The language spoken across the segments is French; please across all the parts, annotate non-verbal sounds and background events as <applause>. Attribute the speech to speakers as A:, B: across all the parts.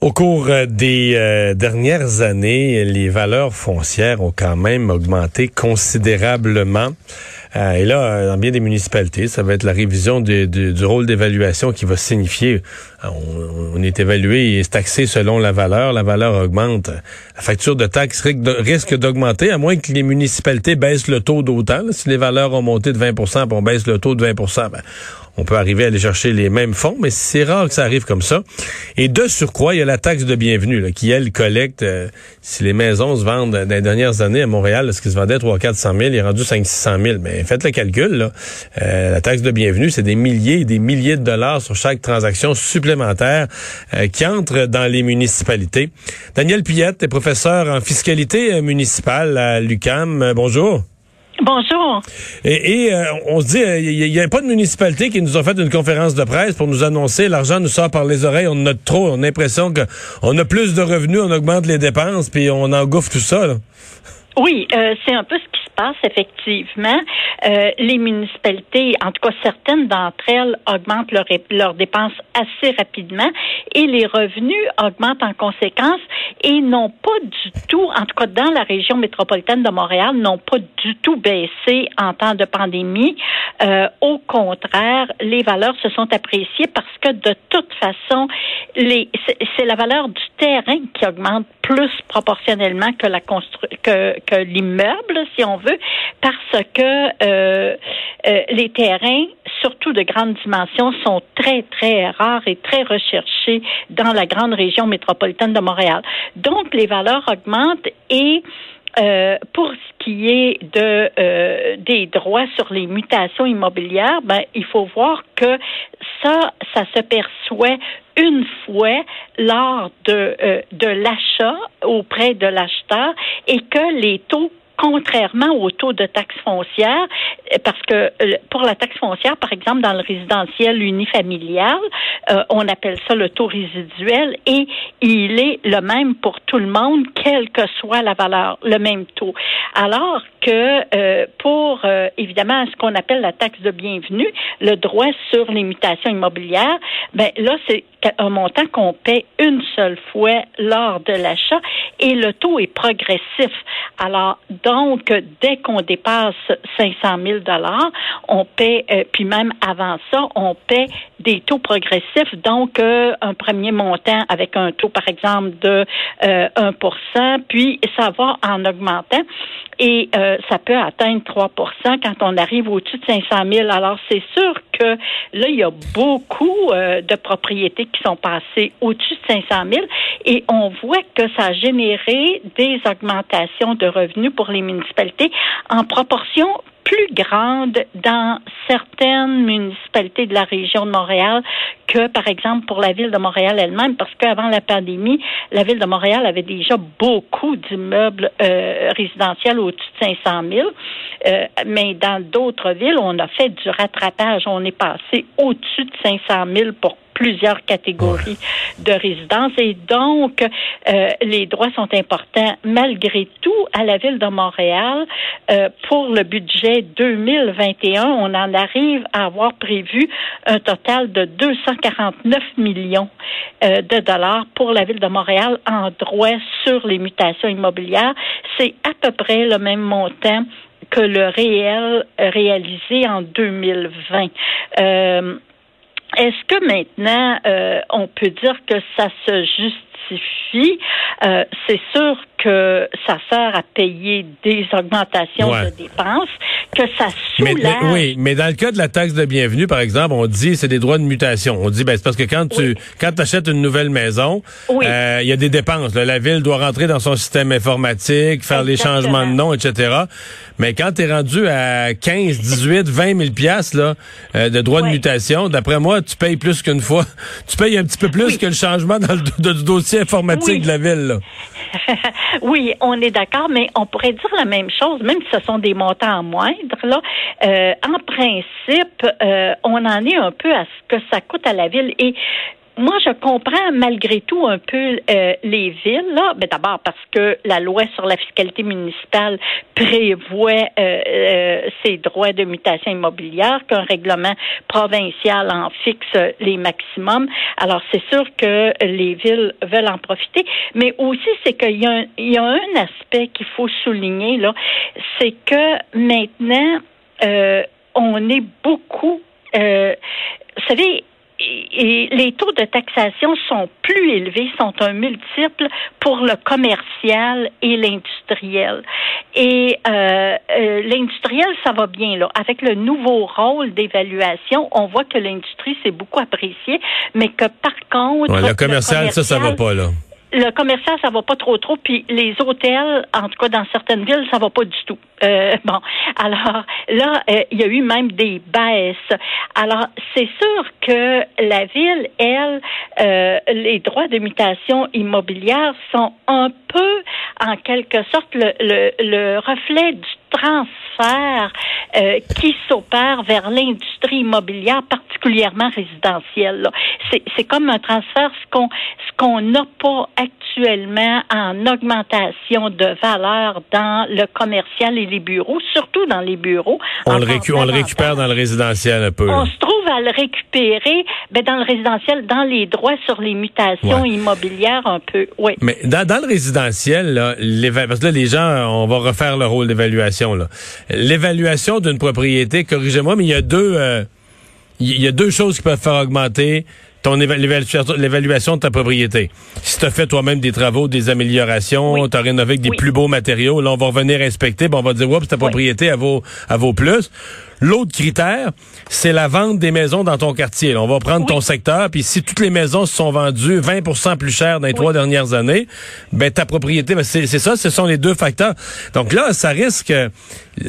A: Au cours euh, des euh, dernières années, les valeurs foncières ont quand même augmenté considérablement. Euh, et là, dans bien des municipalités, ça va être la révision du rôle d'évaluation qui va signifier on, est évalué et est taxé selon la valeur. La valeur augmente. La facture de taxe risque d'augmenter, à moins que les municipalités baissent le taux d'autant. Si les valeurs ont monté de 20% puis on baisse le taux de 20 ben, on peut arriver à aller chercher les mêmes fonds, mais c'est rare que ça arrive comme ça. Et de surcroît, il y a la taxe de bienvenue qui, elle, collecte. Euh, si les maisons se vendent dans les dernières années à Montréal, ce qui se vendait 3 400 000, il est rendu 5 600 000. Mais faites le calcul. Là. Euh, la taxe de bienvenue, c'est des milliers et des milliers de dollars sur chaque transaction supplémentaire euh, qui entre dans les municipalités. Daniel Pillette est professeur en fiscalité municipale à l'UCAM. bonjour.
B: Bonjour.
A: Et, euh, on se dit, il euh, n'y a, pas de municipalité qui nous a fait une conférence de presse pour nous annoncer l'argent nous sort par les oreilles, on en a trop, on a l'impression qu'on a plus de revenus, on augmente les dépenses, puis on engouffre tout ça.
B: Oui, euh, c'est un peu ce qui effectivement. les municipalités, en tout cas certaines d'entre elles, augmentent leurs dépenses assez rapidement et les revenus augmentent en conséquence et n'ont pas du tout, en tout cas dans la région métropolitaine de Montréal, n'ont pas du tout baissé en temps de pandémie. Euh, au contraire, les valeurs se sont appréciées parce que de toute façon, les, c'est la valeur du terrain qui augmente plus proportionnellement que la constru que, que l'immeuble, si on veut, parce que euh, euh, les terrains, surtout de grandes dimensions, sont très, très rares et très recherchés dans la grande région métropolitaine de Montréal. Donc, les valeurs augmentent et euh, pour ce qui est de des droits sur les mutations immobilières, ben il faut voir que ça, ça se perçoit une fois lors de de l'achat auprès de l'acheteur et que les taux contrairement au taux de taxe foncière, parce que euh, pour la taxe foncière, par exemple, dans le résidentiel unifamilial, euh, on appelle ça le taux résiduel et il est le même pour tout le monde, quelle que soit la valeur, le même taux. Alors que euh, pour évidemment ce qu'on appelle la taxe de bienvenue, le droit sur les mutations immobilières, ben là c'est un montant qu'on paie une seule fois lors de l'achat et le taux est progressif. Alors donc, dès qu'on dépasse 500 000 dollars, on paie, euh, puis même avant ça, on paie des taux progressifs. Donc, euh, un premier montant avec un taux, par exemple, de 1% euh, puis ça va en augmentant et ça peut atteindre 3% quand on arrive au-dessus de 500 000. Alors, c'est sûr que là, il y a beaucoup de propriétés qui sont passées au-dessus de 500 000 et on voit que ça a généré des augmentations de revenus pour les municipalités en proportion plus grande dans certaines municipalités de la région de Montréal que, par exemple, pour la ville de Montréal elle-même, parce qu'avant la pandémie, la ville de Montréal avait déjà beaucoup d'immeubles euh, résidentiels au-dessus de 500 000. Euh, mais dans d'autres villes, on a fait du rattrapage. On est passé au-dessus de 500 000 pour plusieurs catégories de résidences. Et donc euh, les droits sont importants malgré tout à la ville de Montréal. Euh, pour le budget 2021 on en arrive à avoir prévu un total de 249 millions euh, de dollars pour la ville de Montréal en droits sur les mutations immobilières. C'est à peu près le même montant que le réel réalisé en 2020. Euh, est-ce que maintenant, euh, on peut dire que ça se justifie? Euh, c'est sûr que ça sert à payer des augmentations de dépenses, que ça soulage.
A: oui, mais dans le cas de la taxe de bienvenue, par exemple, on dit c'est des droits de mutation. On dit ben c'est parce que quand tu quand achètes une nouvelle maison, euh, il y a des dépenses. La ville doit rentrer dans son système informatique, faire les changements de nom, etc. Mais quand tu es rendu à 15, 18, 20 000 pièces là euh, de droits de mutation, d'après moi, tu payes plus qu'une fois. <laughs> Tu payes un petit peu plus que le changement dans le du dossier informatique de la ville. Là. <laughs>
B: oui, on est d'accord, mais on pourrait dire la même chose, même si ce sont des montants moindres. Là, euh, en principe, euh, on en est un peu à ce que ça coûte à la ville et moi, je comprends malgré tout un peu euh, les villes, là. Ben, D'abord parce que la loi sur la fiscalité municipale prévoit euh, euh, ces droits de mutation immobilière, qu'un règlement provincial en fixe les maximums. Alors, c'est sûr que les villes veulent en profiter, mais aussi, c'est qu'il y, a un, y a un aspect qu'il faut souligner, là, c'est que maintenant, on est beaucoup... vous savez, et les taux de taxation sont plus élevés, sont un multiple pour le commercial et l'industriel. Et euh, euh, l'industriel, ça va bien là. Avec le nouveau rôle d'évaluation, on voit que l'industrie s'est beaucoup appréciée, mais que par contre,
A: le, commercial, ça, ça va pas là
B: le commercial, ça va pas trop trop, puis les hôtels, en tout cas dans certaines villes, ça va pas du tout. Euh, <laughs> bon, alors là, euh, il y a eu même des baisses. Alors c'est sûr que la ville, elle, euh, les droits de mutation immobilière sont un peu, en quelque sorte, le, le, le reflet du transfert euh, qui s'opère vers l'industrie immobilière, particulièrement résidentielle. C'est comme un transfert, ce qu'on ce qu'on n'a pas actuellement en augmentation de valeur dans le commercial et les bureaux, surtout dans les bureaux.
A: On, le, on le, récupère dans le résidentiel un peu.
B: On se trouve à le récupérer ben, dans le résidentiel, dans les droits sur les mutations immobilières un peu. Oui.
A: Mais dans, dans le résidentiel, là, parce que là, les gens, on va refaire le rôle d'évaluation. L'évaluation d'une propriété, corrigez-moi, mais il y a deux, euh, il y a deux choses qui peuvent faire augmenter ton l'évaluation de ta propriété. Si tu as fait toi-même des travaux, des améliorations, tu as rénové avec des plus beaux matériaux, là, on va revenir inspecter, bon, on va dire, oups, ta propriété, elle vaut, elle vaut plus. L'autre critère, c'est la vente des maisons dans ton quartier. on va prendre ton secteur, puis si toutes les maisons se sont vendues 20% plus cher dans les trois dernières années, ben ta propriété, ben c'est ça, ce sont les deux facteurs. Donc là, ça risque,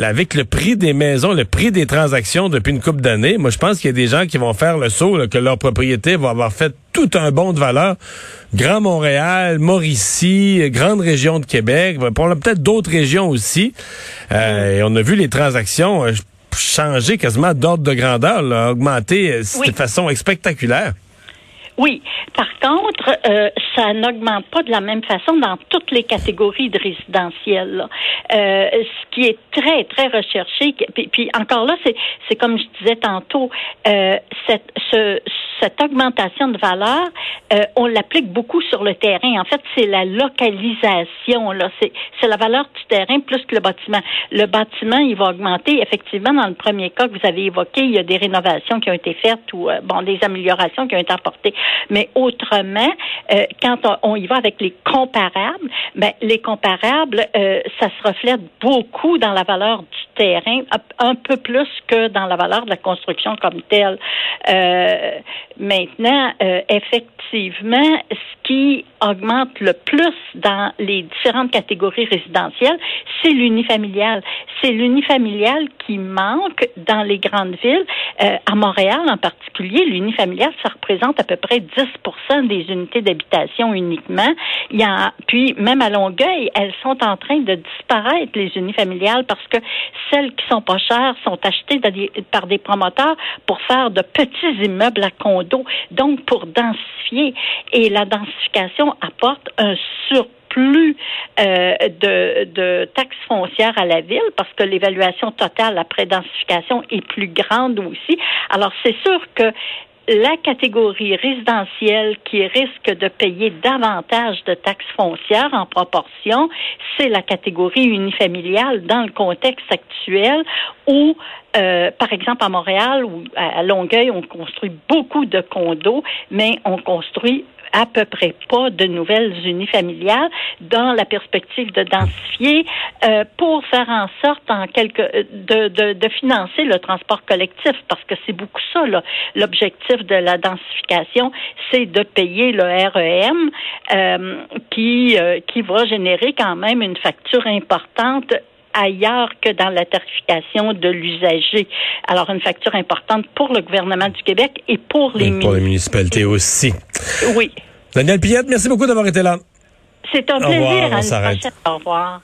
A: avec le prix des maisons, le prix des transactions depuis une couple d'années, moi je pense qu'il y a des gens qui vont faire le saut, que leur propriété va avoir fait tout un bond de valeur. Grand Montréal, Mauricie, grande région de Québec, peut-être d'autres régions aussi. Euh, et on a vu les transactions. Euh, changer quasiment d'ordre de grandeur, là, augmenter euh, de façon spectaculaire.
B: Oui. Par contre, euh, ça n'augmente pas de la même façon dans toutes les catégories de résidentiels. Euh, ce qui est très, très recherché, puis, puis encore là, c'est, comme je disais tantôt, euh, cette, ce, cette augmentation de valeur, euh, on l'applique beaucoup sur le terrain. En fait, c'est la localisation. C'est, la valeur du terrain plus que le bâtiment. Le bâtiment, il va augmenter. Effectivement, dans le premier cas que vous avez évoqué, il y a des rénovations qui ont été faites ou euh, bon des améliorations qui ont été apportées. Mais autrement, quand on, y va avec les comparables, ben les comparables, ça se reflète beaucoup dans la valeur du terrain, un peu plus que dans la valeur de la construction comme telle. Maintenant, euh, effectivement, ce qui augmente le plus dans les différentes catégories résidentielles, c'est l'unifamilial. C'est l'unifamilial qui manque dans les grandes villes. Euh, à Montréal, en particulier, l'unifamilial, ça représente à peu près 10 des unités d'habitation uniquement. Il y a, puis, même à Longueuil, elles sont en train de disparaître, les unifamiliales, parce que celles qui sont pas chères sont achetées par des promoteurs pour faire de petits immeubles à condos donc pour densifier. Et la densification apporte un surplus euh, de, de, taxes foncières à la ville parce que l'évaluation totale après densification est plus grande aussi. Alors c'est sûr que la catégorie résidentielle qui risque de payer davantage de taxes foncières en proportion, c'est la catégorie unifamiliale dans le contexte actuel où, euh, par exemple, à Montréal ou à Longueuil, on construit beaucoup de condos, mais on construit à peu près pas de nouvelles unifamiliales dans la perspective de densifier euh, pour faire en sorte en quelque de, de, de financer le transport collectif parce que c'est beaucoup ça l'objectif de la densification c'est de payer le REM euh, qui euh, qui va générer quand même une facture importante ailleurs que dans la tarification de l'usager. Alors, une facture importante pour le gouvernement du Québec et pour les,
A: pour les municipalités aussi.
B: Oui.
A: Daniel Piette, merci beaucoup d'avoir été là.
B: C'est un plaisir. Revoir. Au revoir.